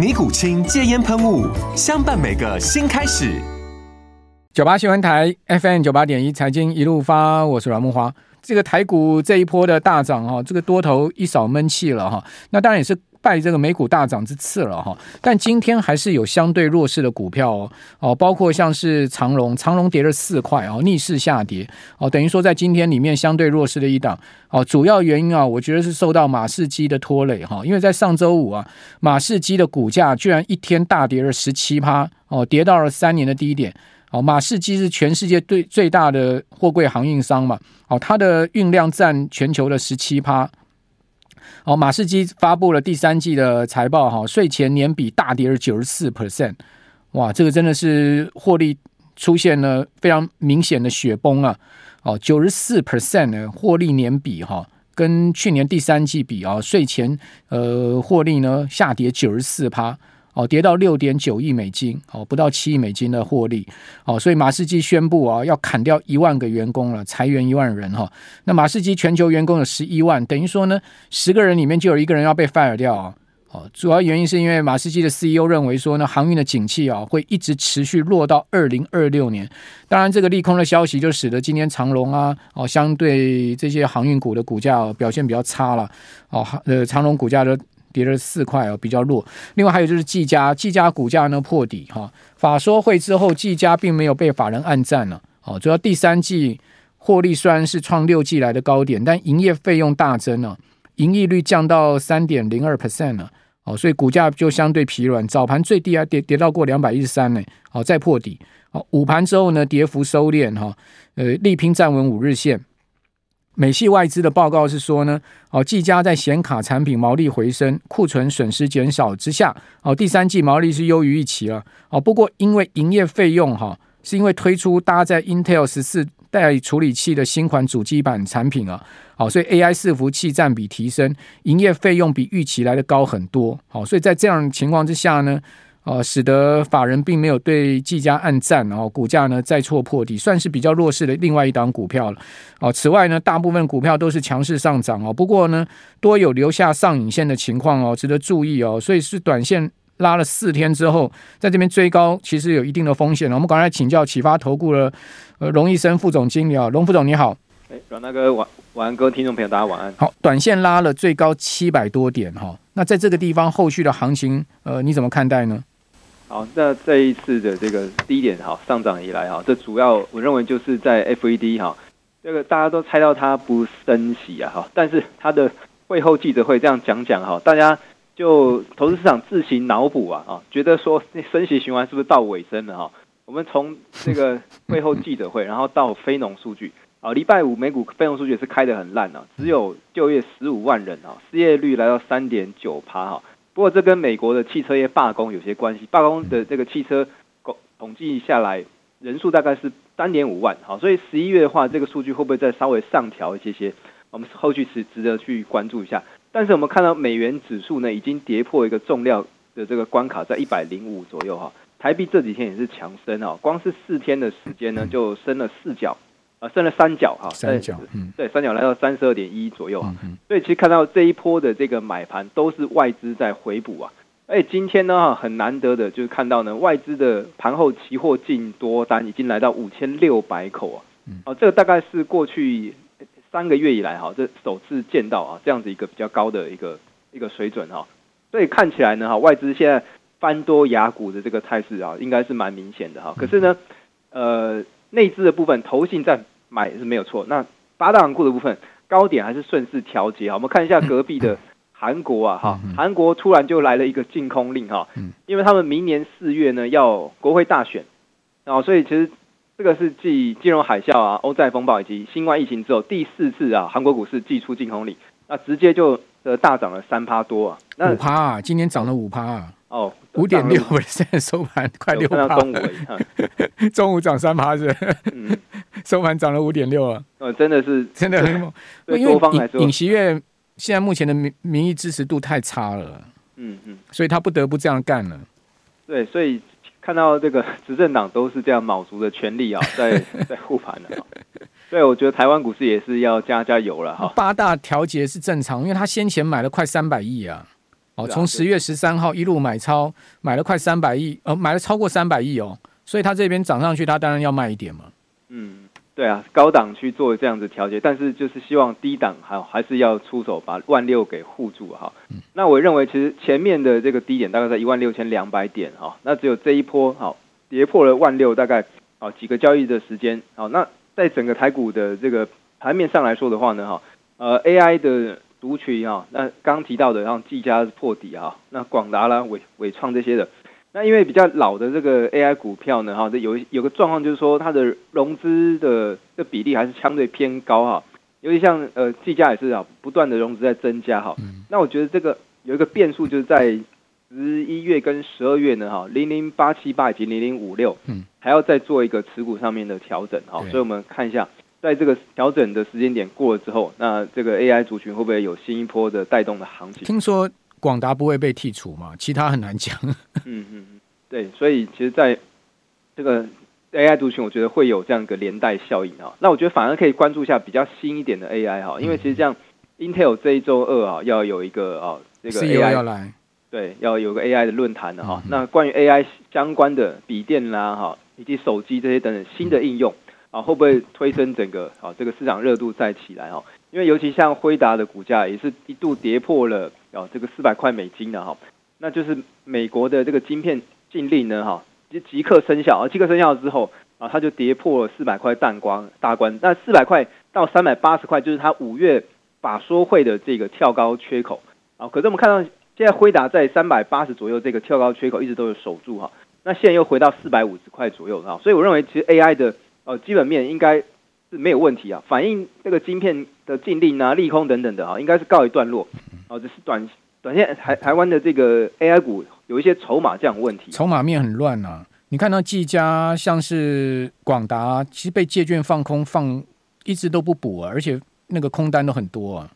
尼古清戒烟喷雾，相伴每个新开始。九八新闻台 FM 九八点一财经一路发，我是阮木花。这个台股这一波的大涨哈，这个多头一扫闷气了哈。那当然也是。拜这个美股大涨之赐了哈，但今天还是有相对弱势的股票哦。哦，包括像是长荣，长荣跌了四块哦，逆势下跌哦，等于说在今天里面相对弱势的一档。哦，主要原因啊，我觉得是受到马士基的拖累哈，因为在上周五啊，马士基的股价居然一天大跌了十七趴。哦，跌到了三年的低点。哦，马士基是全世界最最大的货柜航运商嘛，哦，它的运量占全球的十七趴。哦，马士基发布了第三季的财报，哈，税前年比大跌了九十四 percent，哇，这个真的是获利出现了非常明显的雪崩啊！哦，九十四 percent 的获利年比，哈，跟去年第三季比啊，税前呃获利呢下跌九十四趴。哦，跌到六点九亿美金，哦，不到七亿美金的获利，哦，所以马士基宣布啊，要砍掉一万个员工了，裁员一万人哈。那马士基全球员工有十一万，等于说呢，十个人里面就有一个人要被 fire 掉啊。哦，主要原因是因为马士基的 CEO 认为说呢，航运的景气啊会一直持续落到二零二六年。当然，这个利空的消息就使得今天长荣啊，哦，相对这些航运股的股价表现比较差了。哦，呃，长荣股价的。跌了四块哦，比较弱。另外还有就是技嘉，技嘉股价呢破底哈。法说会之后，技嘉并没有被法人按赞了。哦，主要第三季获利虽然是创六季来的高点，但营业费用大增了，盈利率降到三点零二 percent 了。哦，所以股价就相对疲软。早盘最低还跌跌到过两百一十三呢。哦，再破底。哦，午盘之后呢，跌幅收敛哈。呃，力拼站稳五日线。美系外资的报告是说呢，哦，技嘉在显卡产品毛利回升、库存损失减少之下，哦，第三季毛利是优于预期了，哦，不过因为营业费用哈，是因为推出搭载 Intel 十四代处理器的新款主机板产品啊，好，所以 AI 伺服器占比提升，营业费用比预期来的高很多，好，所以在这样的情况之下呢。呃，使得法人并没有对技嘉暗赞，然后股价呢再挫破底，算是比较弱势的另外一档股票了。哦，此外呢，大部分股票都是强势上涨哦，不过呢，多有留下上影线的情况哦，值得注意哦。所以是短线拉了四天之后，在这边追高，其实有一定的风险了。我们赶快请教启发投顾的呃龙医生副总经理啊，龙副总你好。哎，阮大哥晚晚安，各位听众朋友大家晚安。好，短线拉了最高七百多点哈，那在这个地方后续的行情呃你怎么看待呢？好，那这一次的这个低点哈上涨以来哈，这主要我认为就是在 FED 哈，这个大家都猜到它不升息啊哈，但是它的会后记者会这样讲讲哈，大家就投资市场自行脑补啊啊，觉得说升息循环是不是到尾声了哈？我们从这个会后记者会，然后到非农数据啊，礼拜五美股非农数据是开得很烂啊，只有就业十五万人啊，失业率来到三点九趴哈。不过这跟美国的汽车业罢工有些关系，罢工的这个汽车统计下来人数大概是三点五万，好，所以十一月的话，这个数据会不会再稍微上调一些些？我们后续是值得去关注一下。但是我们看到美元指数呢，已经跌破一个重量的这个关卡，在一百零五左右哈。台币这几天也是强升啊，光是四天的时间呢，就升了四角。啊，升了三角哈，三角，嗯，对，三角来到三十二点一左右啊，所以其实看到这一波的这个买盘都是外资在回补啊，哎，今天呢哈很难得的就是看到呢外资的盘后期货净多单已经来到五千六百口啊，哦，这个大概是过去三个月以来哈这首次见到啊这样子一个比较高的一个一个水准哈，所以看起来呢哈外资现在翻多雅股的这个态势啊应该是蛮明显的哈，可是呢，呃。内资的部分投信在买是没有错。那八大行库的部分高点还是顺势调节啊。我们看一下隔壁的韩国啊，哈，韩国突然就来了一个禁空令哈，因为他们明年四月呢要国会大选，啊，所以其实这个是继金融海啸啊、欧债风暴以及新冠疫情之后第四次啊，韩国股市祭出禁空令，那直接就呃大涨了三趴多啊，那五趴啊，今年涨了五趴啊。哦，五点六，现在收盘快六趴。中午，中午涨三趴是，嗯，收盘涨了五点六啊。哦，真的是，真的很猛。因为尹尹锡悦现在目前的民民意支持度太差了，嗯嗯，所以他不得不这样干了。对，所以看到这个执政党都是这样卯足的全力啊，在 在护盘的。对，我觉得台湾股市也是要加加油了哈。八大调节是正常，因为他先前买了快三百亿啊。哦，从十月十三号一路买超，买了快三百亿，呃，买了超过三百亿哦，所以他这边涨上去，他当然要卖一点嘛。嗯，对啊，高档去做这样子调节，但是就是希望低档还还是要出手把万六给护住哈。嗯，那我认为其实前面的这个低点大概在一万六千两百点哈，那只有这一波好跌破了万六，大概好几个交易的时间好，那在整个台股的这个盘面上来说的话呢哈，呃 AI 的。族群啊，那刚刚提到的，像技嘉破底啊，那广达啦、纬纬创这些的，那因为比较老的这个 AI 股票呢，哈，这有有个状况就是说，它的融资的这比例还是相对偏高哈，尤其像呃技嘉也是啊，不断的融资在增加哈。那我觉得这个有一个变数，就是在十一月跟十二月呢，哈，零零八七八以及零零五六，嗯，还要再做一个持股上面的调整哈，所以我们看一下。在这个调整的时间点过了之后，那这个 AI 族群会不会有新一波的带动的行情？听说广达不会被剔除嘛？其他很难讲。嗯嗯嗯，对，所以其实在这个 AI 族群，我觉得会有这样一个连带效应啊。那我觉得反而可以关注一下比较新一点的 AI 哈，因为其实这样 Intel 这一周二啊要有一个啊这个 AI 要来，对，要有个 AI 的论坛的哈。那关于 AI 相关的笔电啦哈，以及手机这些等等新的应用。嗯啊，会不会推升整个啊这个市场热度再起来哈？因为尤其像辉达的股价也是一度跌破了啊这个四百块美金的哈，那就是美国的这个晶片禁令呢哈，即即刻生效啊，即刻生效之后啊，它就跌破了四百块蛋光大关，那四百块到三百八十块就是它五月法说会的这个跳高缺口啊。可是我们看到现在辉达在三百八十左右这个跳高缺口一直都有守住哈，那现在又回到四百五十块左右哈，所以我认为其实 AI 的。呃，基本面应该是没有问题啊，反映这个晶片的禁令啊、利空等等的啊，应该是告一段落。哦，只是短短线台台湾的这个 AI 股有一些筹码这样问题，筹码面很乱啊。你看到技嘉像是广达，其实被借券放空放一直都不补啊，而且那个空单都很多啊。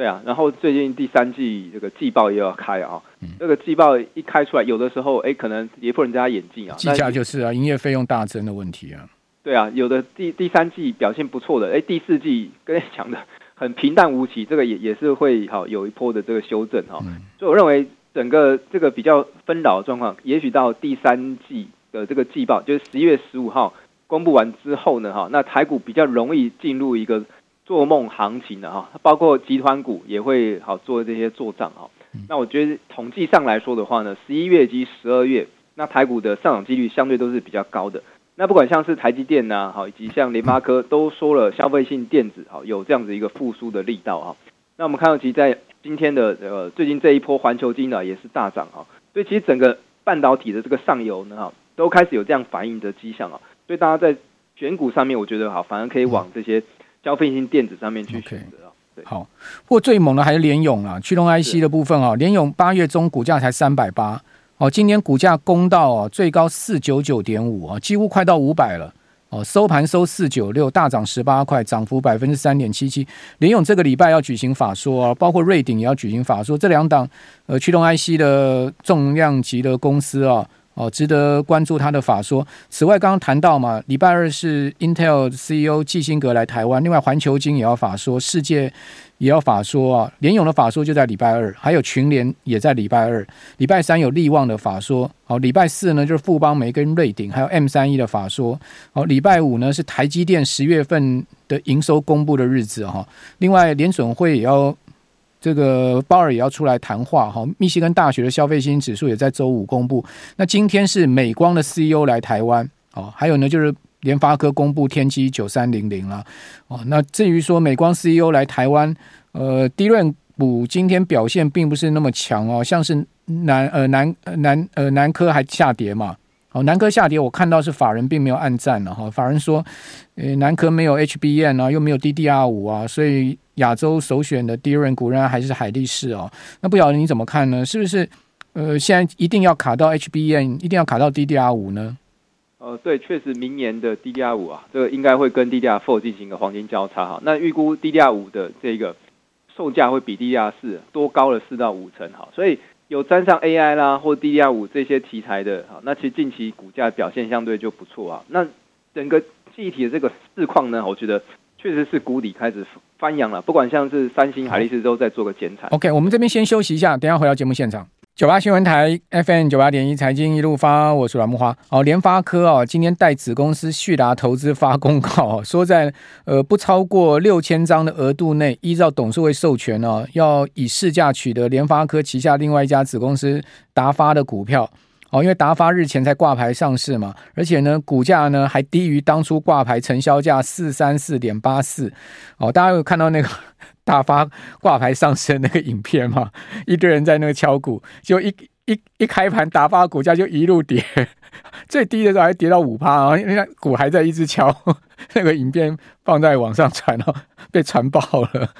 对啊，然后最近第三季这个季报又要开啊，嗯、这个季报一开出来，有的时候哎，可能跌破人家眼镜啊。技嘉就是啊，营业费用大增的问题啊。对啊，有的第第三季表现不错的，哎，第四季跟你讲的很平淡无奇，这个也也是会好有一波的这个修正哈。嗯、所以我认为整个这个比较纷扰的状况，也许到第三季的这个季报，就是十一月十五号公布完之后呢，哈，那台股比较容易进入一个做梦行情的哈，包括集团股也会好做这些做账哈。嗯、那我觉得统计上来说的话呢，十一月及十二月，那台股的上涨几率相对都是比较高的。那不管像是台积电呐、啊，好，以及像联发科都说了，消费性电子好有这样子一个复苏的力道哈。那我们看到，其实在今天的呃最近这一波环球金呢也是大涨哈，所以其实整个半导体的这个上游呢哈，都开始有这样反应的迹象啊。所以大家在选股上面，我觉得好，反而可以往这些消费性电子上面去选择好，不过最猛的还是联咏啊，驱动 IC 的部分啊，联咏八月中股价才三百八。哦，今天股价攻到哦最高四九九点五啊，几乎快到五百了哦。收盘收四九六，大涨十八块，涨幅百分之三点七七。联咏这个礼拜要举行法说啊，包括瑞鼎也要举行法说，这两档呃驱动 IC 的重量级的公司啊，哦值得关注他的法说。此外，刚刚谈到嘛，礼拜二是 Intel CEO 季辛格来台湾，另外环球晶也要法说，世界。也要法说啊，联咏的法说就在礼拜二，还有群联也在礼拜二，礼拜三有力旺的法说，好，礼拜四呢就是富邦媒跟瑞鼎，还有 M 三一的法说，好，礼拜五呢是台积电十月份的营收公布的日子哈，另外联准会也要这个鲍尔也要出来谈话哈，密西根大学的消费信心指数也在周五公布，那今天是美光的 CEO 来台湾，哦，还有呢就是联发科公布天玑九三零零了。哦，那至于说美光 CEO 来台湾，呃，低润股今天表现并不是那么强哦，像是南呃南南呃南科还下跌嘛。哦，南科下跌，我看到是法人并没有按赞了哈。法人说，呃，南科没有 HBN 啊，又没有 DDR 五啊，所以亚洲首选的低润股仍然还是海力士哦。那不晓得你怎么看呢？是不是呃，现在一定要卡到 HBM，一定要卡到 DDR 五呢？呃，对，确实明年的 DDR 五啊，这个应该会跟 DDR four 进行一个黄金交叉哈。那预估 DDR 五的这个售价会比 DDR 四多高了四到五成哈，所以。有沾上 AI 啦或 DDR 五这些题材的，哈，那其实近期股价表现相对就不错啊。那整个记忆体的这个市况呢，我觉得确实是谷底开始翻扬了。不管像是三星、海力士都在做个减产。OK，我们这边先休息一下，等下回到节目现场。九八新闻台 FM 九八点一财经一路发，我是阮木花。哦，联发科哦，今天带子公司旭达投资发公告，说在呃不超过六千张的额度内，依照董事会授权哦，要以市价取得联发科旗下另外一家子公司达发的股票。哦，因为达发日前才挂牌上市嘛，而且呢，股价呢还低于当初挂牌成交价四三四点八四。哦，大家有看到那个？大发挂牌上市的那个影片嘛，一堆人在那个敲鼓，就一一一开盘，大发股价就一路跌，最低的时候还跌到五趴啊，因为股还在一直敲。那个影片放在网上传了，被传爆了。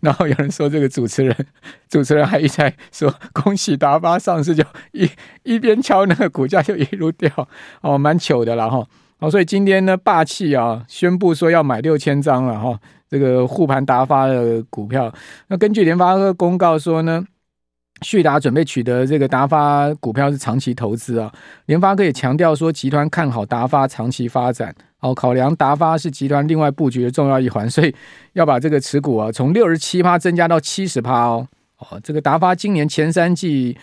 然后有人说，这个主持人，主持人还一直在说恭喜达发上市，就一一边敲那个股价就一路掉，哦，蛮糗的了哈。哦，所以今天呢，霸气啊，宣布说要买六千张了哈。这个护盘达发的股票，那根据联发科公告说呢，旭达准备取得这个达发股票是长期投资啊。联发科也强调说，集团看好达发长期发展，哦，考量达发是集团另外布局的重要一环，所以要把这个持股啊从六十七趴增加到七十趴哦。哦，这个达发今年前三季。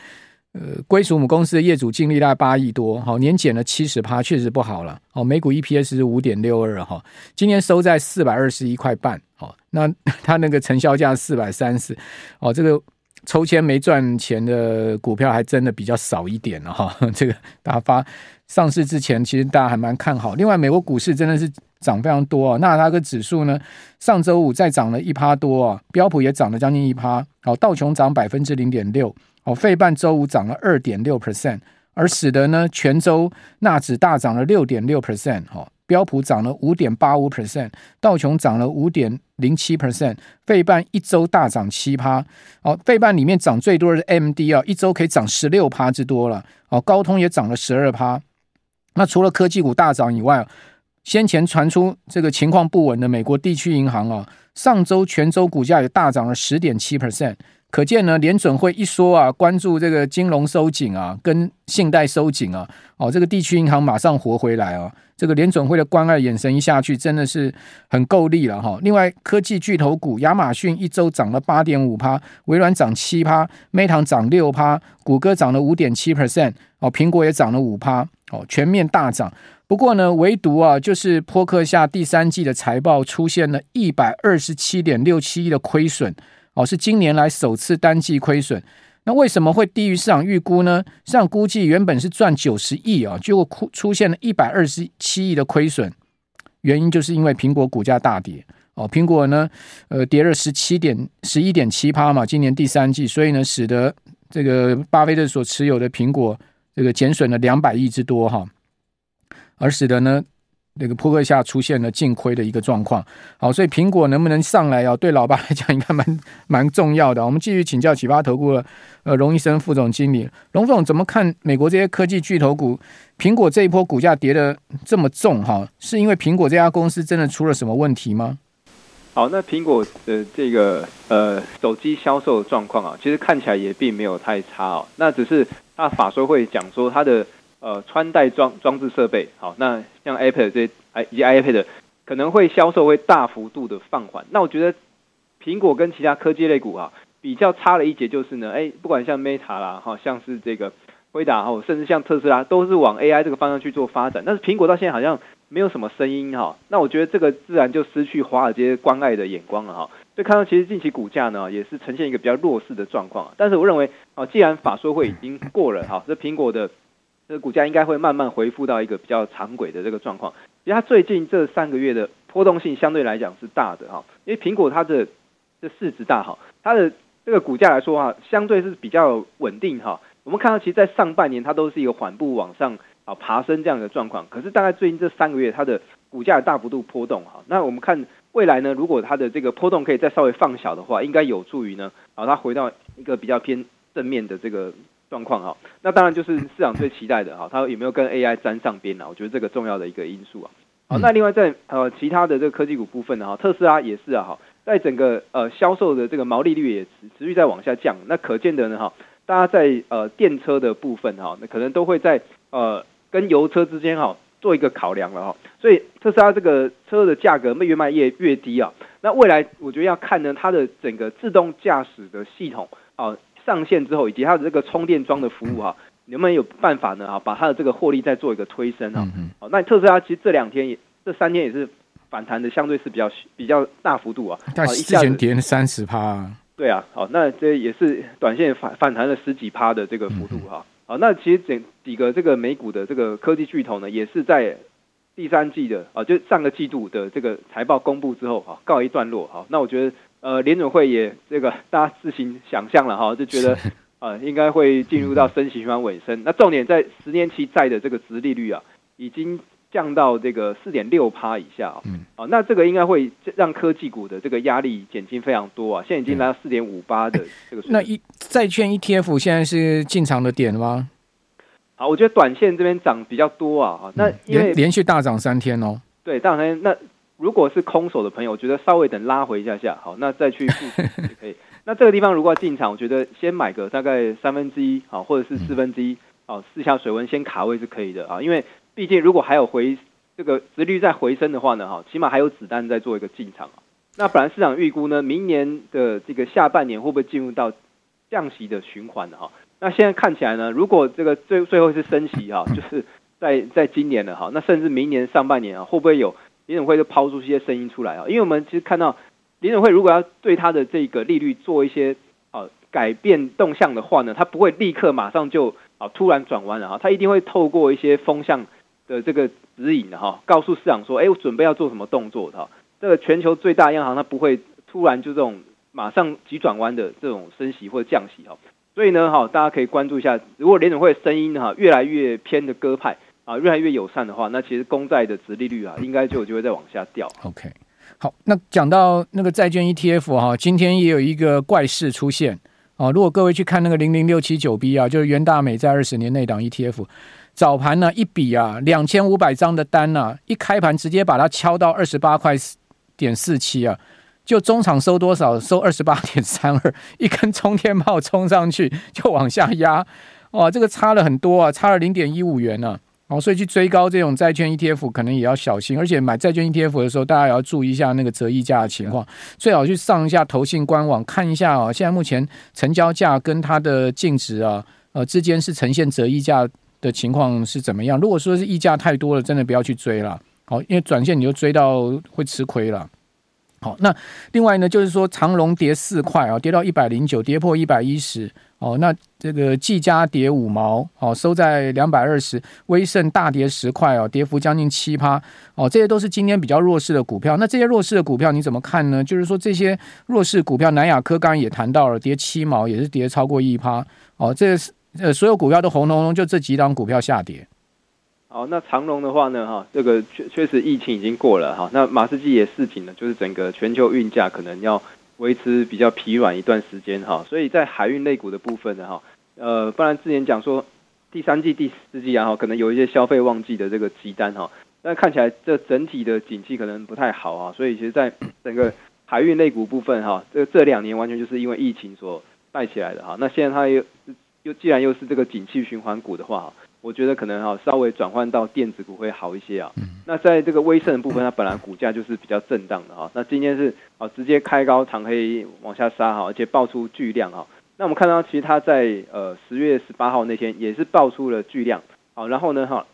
呃，归属母公司的业主净利大概八亿多，好，年减了七十趴，确实不好了。哦，每股 EPS 是五点六二哈，今年收在四百二十一块半，哦，那它那个成交价四百三十，哦，这个抽签没赚钱的股票还真的比较少一点了哈。这个大发上市之前，其实大家还蛮看好。另外，美国股市真的是涨非常多啊，纳斯达克指数呢，上周五再涨了一趴多啊，标普也涨了将近一趴，好，道琼涨百分之零点六。哦，费半周五涨了二点六 percent，而使得呢全周纳指大涨了六点六 percent，哈，标普涨了五点八五 percent，道琼涨了五点零七 percent，费半一周大涨七趴，哦，费半里面涨最多的是 MD 啊，一周可以涨十六趴之多了，哦，高通也涨了十二趴，那除了科技股大涨以外，先前传出这个情况不稳的美国地区银行啊，上周全周股价也大涨了十点七 percent。可见呢，联准会一说啊，关注这个金融收紧啊，跟信贷收紧啊，哦，这个地区银行马上活回来啊，这个联准会的关爱眼神一下去，真的是很够力了哈。另外，科技巨头股亚马逊一周涨了八点五趴，微软涨七趴，Meta 涨六趴，谷歌涨了五点七 percent，哦，苹果也涨了五趴，哦，全面大涨。不过呢，唯独啊，就是波克夏第三季的财报出现了一百二十七点六七亿的亏损。哦，是今年来首次单季亏损，那为什么会低于市场预估呢？市场估计原本是赚九十亿啊，结果出现了一百二十七亿的亏损，原因就是因为苹果股价大跌哦，苹果呢，呃，跌了十七点十一点七趴嘛，今年第三季，所以呢，使得这个巴菲特所持有的苹果这个减损了两百亿之多哈，而使得呢。那个波克下出现了净亏的一个状况，好，所以苹果能不能上来啊？对老爸来讲应该蛮蛮重要的。我们继续请教启发投顾的呃龙一生副总经理，龙总怎么看美国这些科技巨头股？苹果这一波股价跌得这么重哈，是因为苹果这家公司真的出了什么问题吗？好，那苹果的这个呃手机销售状况啊，其实看起来也并没有太差哦。那只是他法说会讲说他的。呃，穿戴装装置设备，好，那像 iPad 这些，以及 iPad 可能会销售会大幅度的放缓。那我觉得苹果跟其他科技类股啊，比较差了一截就是呢，哎，不管像 Meta 啦，哈，像是这个辉达哈，甚至像特斯拉，都是往 AI 这个方向去做发展。但是苹果到现在好像没有什么声音哈。那我觉得这个自然就失去华尔街关爱的眼光了哈。所以看到其实近期股价呢，也是呈现一个比较弱势的状况。但是我认为，啊，既然法说会已经过了哈，这苹果的。这个股价应该会慢慢恢复到一个比较常轨的这个状况。其实它最近这三个月的波动性相对来讲是大的哈，因为苹果它的这市值大哈，它的这个股价来说啊，相对是比较稳定哈。我们看到其实，在上半年它都是一个缓步往上啊爬升这样的状况，可是大概最近这三个月它的股价大幅度波动哈。那我们看未来呢，如果它的这个波动可以再稍微放小的话，应该有助于呢啊它回到一个比较偏正面的这个。状况哈，那当然就是市场最期待的哈，它有没有跟 AI 沾上边呢？我觉得这个重要的一个因素啊。好，那另外在呃其他的这个科技股部分呢哈，特斯拉也是啊哈，在整个呃销售的这个毛利率也持持续在往下降。那可见的呢哈，大家在呃电车的部分哈，那可能都会在呃跟油车之间哈做一个考量了哈。所以特斯拉这个车的价格越卖越越低啊。那未来我觉得要看呢，它的整个自动驾驶的系统啊。上线之后，以及它的这个充电桩的服务哈，能不能有办法呢？啊，把它的这个获利再做一个推升啊？好，那特斯拉其实这两天也，这三天也是反弹的，相对是比较比较大幅度啊。但之前跌了三十趴。对啊，好，那这也是短线反反弹了十几趴的这个幅度哈。好，那其实整几个这个美股的这个科技巨头呢，也是在第三季的啊，就上个季度的这个财报公布之后啊，告一段落。哈，那我觉得。呃，联准会也这个大家自行想象了哈，就觉得呃应该会进入到升息循环尾声。那重点在十年期债的这个值利率啊，已经降到这个四点六趴以下。嗯，啊，那这个应该会让科技股的这个压力减轻非常多啊。现在已经来到四点五八的这个水平。那一债券 ETF 现在是进场的点吗？好，我觉得短线这边涨比较多啊。那因为连连续大涨三天哦。对，大涨三天那。如果是空手的朋友，我觉得稍微等拉回一下下，好，那再去布局也可以。那这个地方如果要进场，我觉得先买个大概三分之一，好，或者是四分之一，好，试下水温，先卡位是可以的啊。因为毕竟如果还有回这个殖率再回升的话呢，哈，起码还有子弹在做一个进场。那本来市场预估呢，明年的这个下半年会不会进入到降息的循环呢？哈，那现在看起来呢，如果这个最最后是升息哈，就是在在今年了哈，那甚至明年上半年啊，会不会有？联准会就抛出一些声音出来啊，因为我们其实看到联准会如果要对它的这个利率做一些啊改变动向的话呢，它不会立刻马上就啊突然转弯了哈，它一定会透过一些风向的这个指引哈，告诉市场说，哎，我准备要做什么动作的哈。这个全球最大央行它不会突然就这种马上急转弯的这种升息或者降息哈，所以呢哈，大家可以关注一下，如果联准会的声音哈越来越偏的鸽派。啊，越来越友善的话，那其实公债的值利率啊，应该就有机会再往下掉。OK，好，那讲到那个债券 ETF 哈，今天也有一个怪事出现啊。如果各位去看那个零零六七九 B 啊，就是元大美在二十年内档 ETF，早盘呢一笔啊两千五百张的单啊，一开盘直接把它敲到二十八块点四七啊，就中场收多少？收二十八点三二，一根冲天炮冲上去就往下压，哇，这个差了很多啊，差了零点一五元呢、啊。哦，所以去追高这种债券 ETF 可能也要小心，而且买债券 ETF 的时候，大家也要注意一下那个折溢价的情况，最好去上一下投信官网看一下哦。现在目前成交价跟它的净值啊，呃之间是呈现折溢价的情况是怎么样？如果说是溢价太多了，真的不要去追了。好，因为短线你就追到会吃亏了。好，那另外呢，就是说长荣跌四块啊，跌到一百零九，跌破一百一十。哦，那这个技嘉跌五毛，哦，收在两百二十。威盛大跌十块哦，跌幅将近七趴。哦，这些都是今天比较弱势的股票。那这些弱势的股票你怎么看呢？就是说这些弱势股票，南亚科刚刚也谈到了，跌七毛，也是跌超过一趴。哦，这是呃，所有股票都红彤彤，就这几档股票下跌。好，那长荣的话呢，哈，这个确确实疫情已经过了哈。那马士基也示警了，就是整个全球运价可能要。维持比较疲软一段时间哈，所以在海运类股的部分呢哈，呃，不然之前讲说第三季、第四季啊哈，可能有一些消费旺季的这个急单哈，但看起来这整体的景气可能不太好啊，所以其实在整个海运类股部分哈，这这两年完全就是因为疫情所带起来的哈，那现在它又又既然又是这个景气循环股的话。我觉得可能哈稍微转换到电子股会好一些啊。那在这个威盛的部分，它本来股价就是比较震荡的哈。那今天是啊直接开高长黑往下杀哈，而且爆出巨量哈。那我们看到其实它在呃十月十八号那天也是爆出了巨量，好，然后呢哈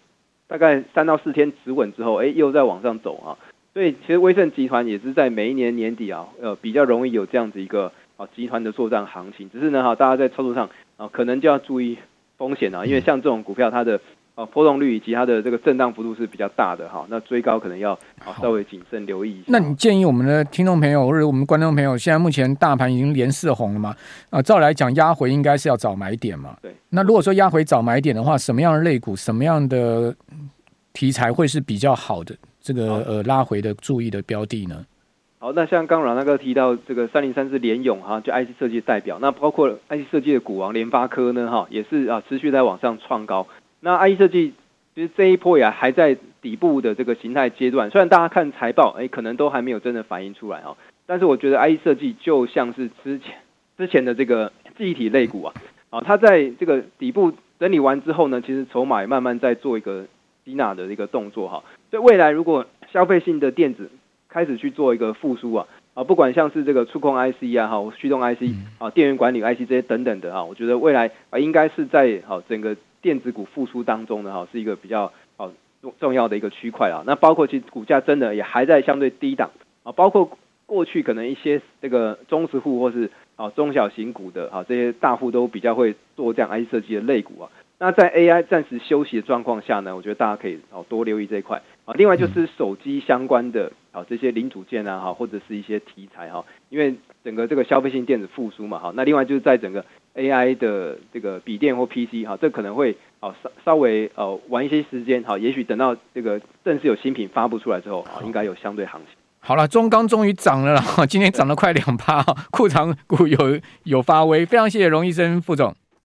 大概三到四天止稳之后，哎又在往上走啊。所以其实威盛集团也是在每一年年底啊呃比较容易有这样子一个啊集团的作战行情，只是呢哈大家在操作上啊可能就要注意。风险啊，因为像这种股票，它的啊波动率以及它的这个震荡幅度是比较大的哈，那追高可能要啊稍微谨慎留意一下。那你建议我们的听众朋友或者我们观众朋友，现在目前大盘已经连四红了嘛？啊，照来讲压回应该是要早买点嘛？对。那如果说压回早买点的话，什么样的类股，什么样的题材会是比较好的这个呃拉回的注意的标的呢？好，那像刚阮大哥提到这个三零三是联咏哈，就 IC 设计代表，那包括 IC 设计的股王联发科呢哈，也是啊持续在往上创高。那 IC 设计其实这一波也还在底部的这个形态阶段，虽然大家看财报，哎，可能都还没有真的反映出来哈，但是我觉得 IC 设计就像是之前之前的这个记忆体类股啊，啊，它在这个底部整理完之后呢，其实筹码也慢慢在做一个吸纳的一个动作哈，所以未来如果消费性的电子开始去做一个复苏啊，啊，不管像是这个触控 IC 啊，哈，驱动 IC 啊，电源管理 IC 这些等等的啊，我觉得未来啊，应该是在好整个电子股复苏当中的，哈，是一个比较好重重要的一个区块啊。那包括其实股价真的也还在相对低档啊，包括过去可能一些这个中实户或是啊中小型股的啊这些大户都比较会做这样 IC 设计的类股啊。那在 AI 暂时休息的状况下呢，我觉得大家可以哦多留意这一块啊。另外就是手机相关的啊这些零组件啊哈，或者是一些题材哈，因为整个这个消费性电子复苏嘛哈。那另外就是在整个 AI 的这个笔电或 PC 哈，这可能会啊稍稍微呃晚一些时间哈，也许等到这个正式有新品发布出来之后啊，应该有相对行情。好了，中钢终于涨了啦，今天涨了快两趴，库藏股有有发威，非常谢谢荣医生副总。